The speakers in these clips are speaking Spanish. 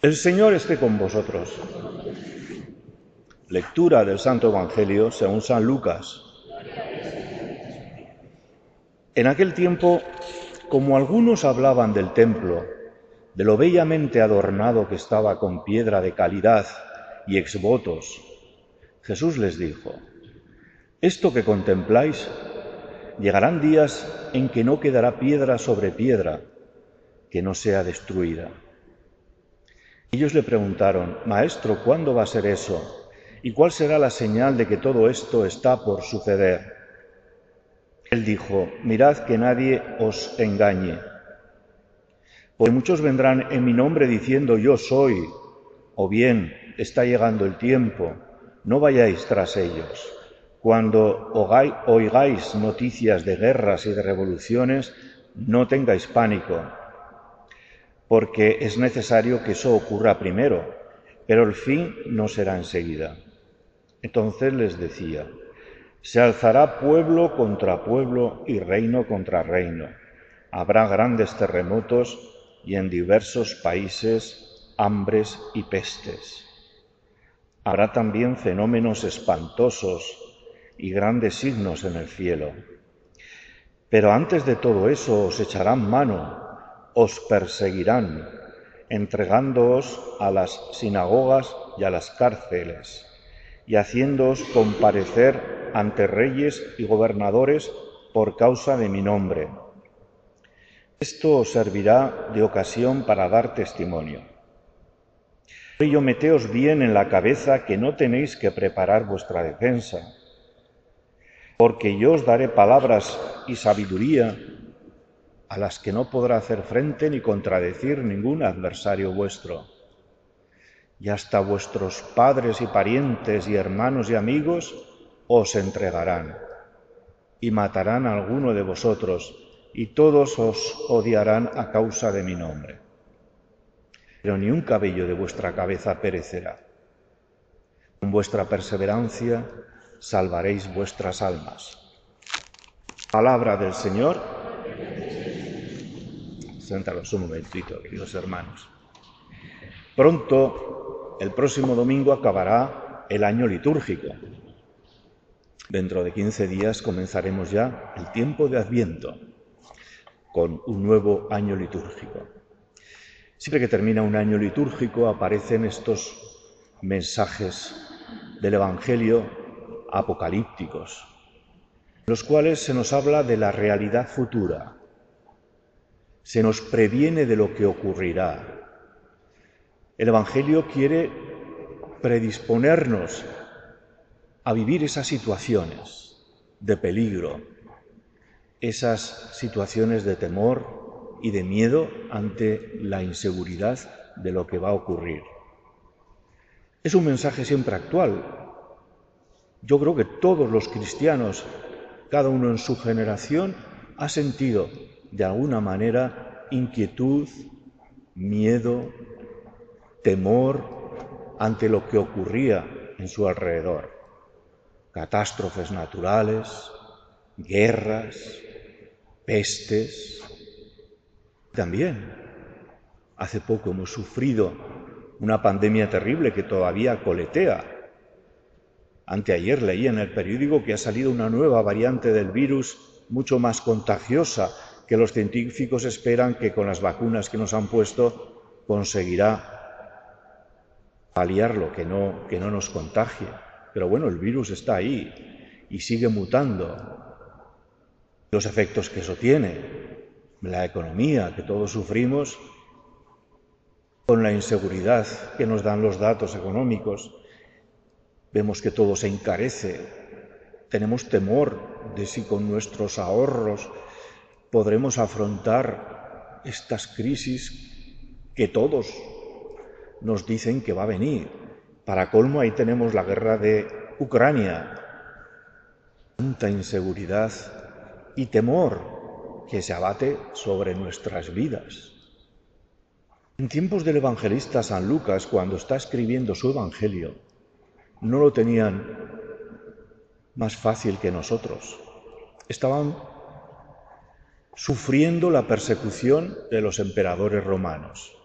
El Señor esté con vosotros. Lectura del Santo Evangelio según San Lucas. En aquel tiempo, como algunos hablaban del templo, de lo bellamente adornado que estaba con piedra de calidad y exvotos, Jesús les dijo, Esto que contempláis, llegarán días en que no quedará piedra sobre piedra que no sea destruida. Ellos le preguntaron, Maestro, ¿cuándo va a ser eso? ¿Y cuál será la señal de que todo esto está por suceder? Él dijo, Mirad que nadie os engañe. Porque muchos vendrán en mi nombre diciendo yo soy, o bien está llegando el tiempo, no vayáis tras ellos. Cuando oigáis noticias de guerras y de revoluciones, no tengáis pánico porque es necesario que eso ocurra primero, pero el fin no será enseguida. Entonces les decía, se alzará pueblo contra pueblo y reino contra reino. Habrá grandes terremotos y en diversos países hambres y pestes. Habrá también fenómenos espantosos y grandes signos en el cielo. Pero antes de todo eso os echarán mano os perseguirán, entregándoos a las sinagogas y a las cárceles, y haciéndoos comparecer ante reyes y gobernadores por causa de mi nombre. Esto os servirá de ocasión para dar testimonio. Por ello, meteos bien en la cabeza que no tenéis que preparar vuestra defensa, porque yo os daré palabras y sabiduría a las que no podrá hacer frente ni contradecir ningún adversario vuestro. Y hasta vuestros padres y parientes y hermanos y amigos os entregarán y matarán a alguno de vosotros y todos os odiarán a causa de mi nombre. Pero ni un cabello de vuestra cabeza perecerá. Con vuestra perseverancia salvaréis vuestras almas. Palabra del Señor Sentaros un momentito, queridos hermanos. Pronto, el próximo domingo, acabará el año litúrgico. Dentro de 15 días comenzaremos ya el tiempo de Adviento con un nuevo año litúrgico. Siempre que termina un año litúrgico aparecen estos mensajes del Evangelio apocalípticos, los cuales se nos habla de la realidad futura, se nos previene de lo que ocurrirá. El Evangelio quiere predisponernos a vivir esas situaciones de peligro, esas situaciones de temor y de miedo ante la inseguridad de lo que va a ocurrir. Es un mensaje siempre actual. Yo creo que todos los cristianos, cada uno en su generación, ha sentido de alguna manera inquietud, miedo, temor ante lo que ocurría en su alrededor. Catástrofes naturales, guerras, pestes. También, hace poco hemos sufrido una pandemia terrible que todavía coletea. Anteayer leí en el periódico que ha salido una nueva variante del virus mucho más contagiosa que los científicos esperan que con las vacunas que nos han puesto conseguirá paliarlo, que no, que no nos contagie. Pero bueno, el virus está ahí y sigue mutando. Los efectos que eso tiene, la economía que todos sufrimos, con la inseguridad que nos dan los datos económicos, vemos que todo se encarece, tenemos temor de si con nuestros ahorros podremos afrontar estas crisis que todos nos dicen que va a venir. Para colmo ahí tenemos la guerra de Ucrania. Tanta inseguridad y temor que se abate sobre nuestras vidas. En tiempos del evangelista San Lucas, cuando está escribiendo su evangelio, no lo tenían más fácil que nosotros. Estaban sufriendo la persecución de los emperadores romanos.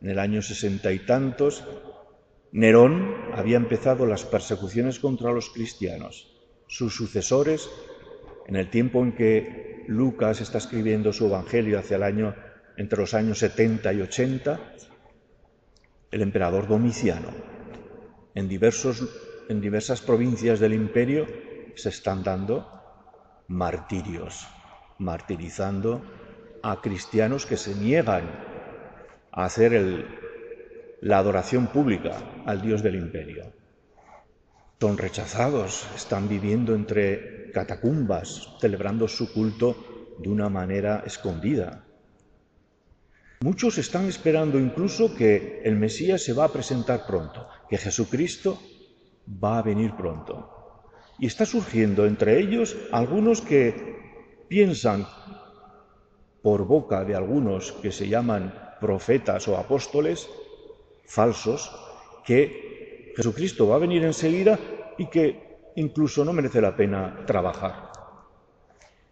En el año sesenta y tantos, Nerón había empezado las persecuciones contra los cristianos. Sus sucesores, en el tiempo en que Lucas está escribiendo su Evangelio hacia el año entre los años 70 y 80, el emperador Domiciano. En, diversas provincias del imperio se están dando martirios, martirizando a cristianos que se niegan a hacer la adoración pública al Dios del imperio. Son rechazados, están viviendo entre catacumbas, celebrando su culto de una manera escondida. Muchos están esperando incluso que el Mesías se va a presentar pronto, que Jesucristo va a venir pronto. Y está surgiendo entre ellos algunos que piensan, por boca de algunos que se llaman profetas o apóstoles, falsos, que Jesucristo va a venir enseguida y que incluso no merece la pena trabajar.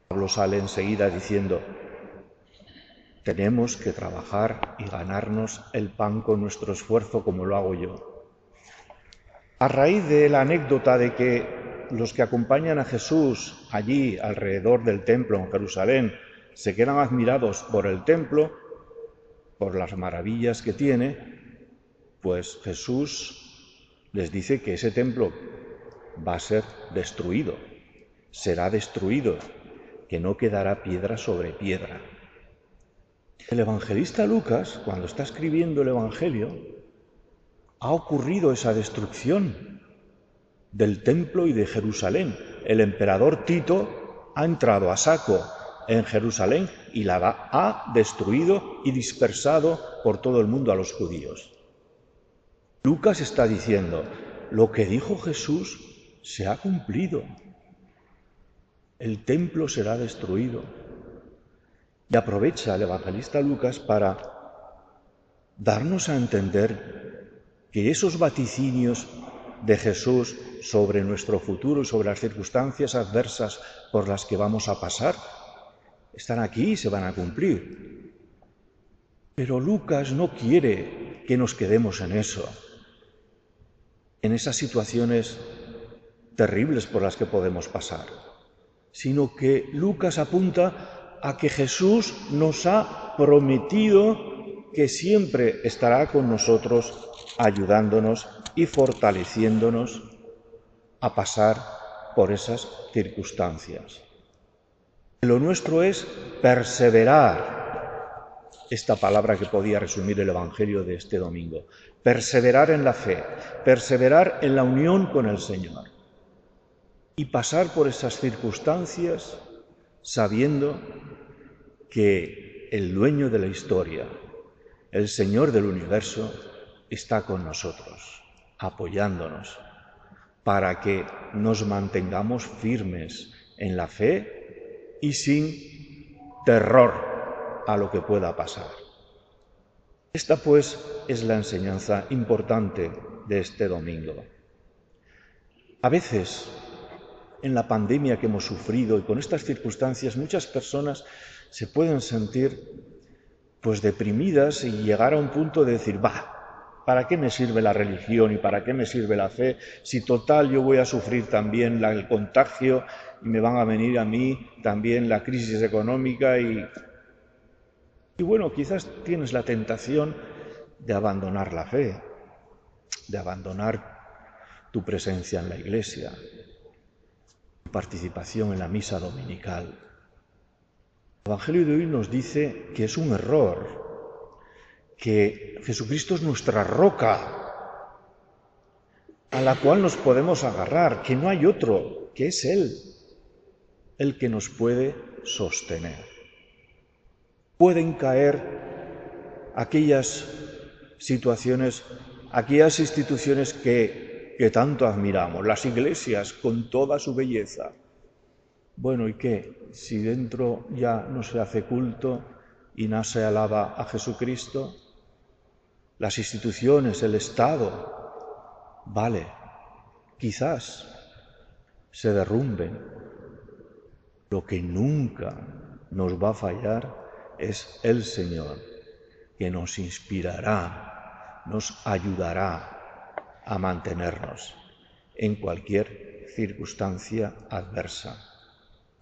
Pablo sale enseguida diciendo, tenemos que trabajar y ganarnos el pan con nuestro esfuerzo como lo hago yo. A raíz de la anécdota de que los que acompañan a Jesús allí alrededor del templo en Jerusalén se quedan admirados por el templo, por las maravillas que tiene, pues Jesús les dice que ese templo va a ser destruido, será destruido, que no quedará piedra sobre piedra. El evangelista Lucas, cuando está escribiendo el Evangelio, ha ocurrido esa destrucción del templo y de Jerusalén. El emperador Tito ha entrado a saco en Jerusalén y la ha destruido y dispersado por todo el mundo a los judíos. Lucas está diciendo, lo que dijo Jesús se ha cumplido. El templo será destruido. Y aprovecha el evangelista Lucas para darnos a entender que esos vaticinios de Jesús sobre nuestro futuro y sobre las circunstancias adversas por las que vamos a pasar están aquí y se van a cumplir. Pero Lucas no quiere que nos quedemos en eso, en esas situaciones terribles por las que podemos pasar, sino que Lucas apunta a que Jesús nos ha prometido que siempre estará con nosotros ayudándonos y fortaleciéndonos a pasar por esas circunstancias. Lo nuestro es perseverar, esta palabra que podía resumir el Evangelio de este domingo, perseverar en la fe, perseverar en la unión con el Señor y pasar por esas circunstancias sabiendo que el dueño de la historia, el Señor del universo, está con nosotros, apoyándonos, para que nos mantengamos firmes en la fe y sin terror a lo que pueda pasar. Esta pues es la enseñanza importante de este domingo. A veces en la pandemia que hemos sufrido y con estas circunstancias muchas personas se pueden sentir pues deprimidas y llegar a un punto de decir, va, ¿para qué me sirve la religión y para qué me sirve la fe si total yo voy a sufrir también el contagio y me van a venir a mí también la crisis económica y, y bueno, quizás tienes la tentación de abandonar la fe, de abandonar tu presencia en la iglesia, participación en la misa dominical. El Evangelio de hoy nos dice que es un error, que Jesucristo es nuestra roca a la cual nos podemos agarrar, que no hay otro, que es Él el que nos puede sostener. Pueden caer aquellas situaciones, aquellas instituciones que que tanto admiramos, las iglesias con toda su belleza. Bueno, ¿y qué? Si dentro ya no se hace culto y no se alaba a Jesucristo, las instituciones, el Estado, vale, quizás se derrumben. Lo que nunca nos va a fallar es el Señor, que nos inspirará, nos ayudará a mantenernos en cualquier circunstancia adversa.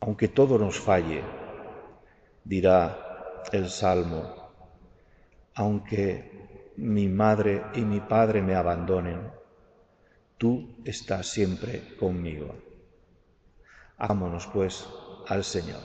Aunque todo nos falle, dirá el Salmo, aunque mi madre y mi padre me abandonen, tú estás siempre conmigo. Ámonos pues al Señor.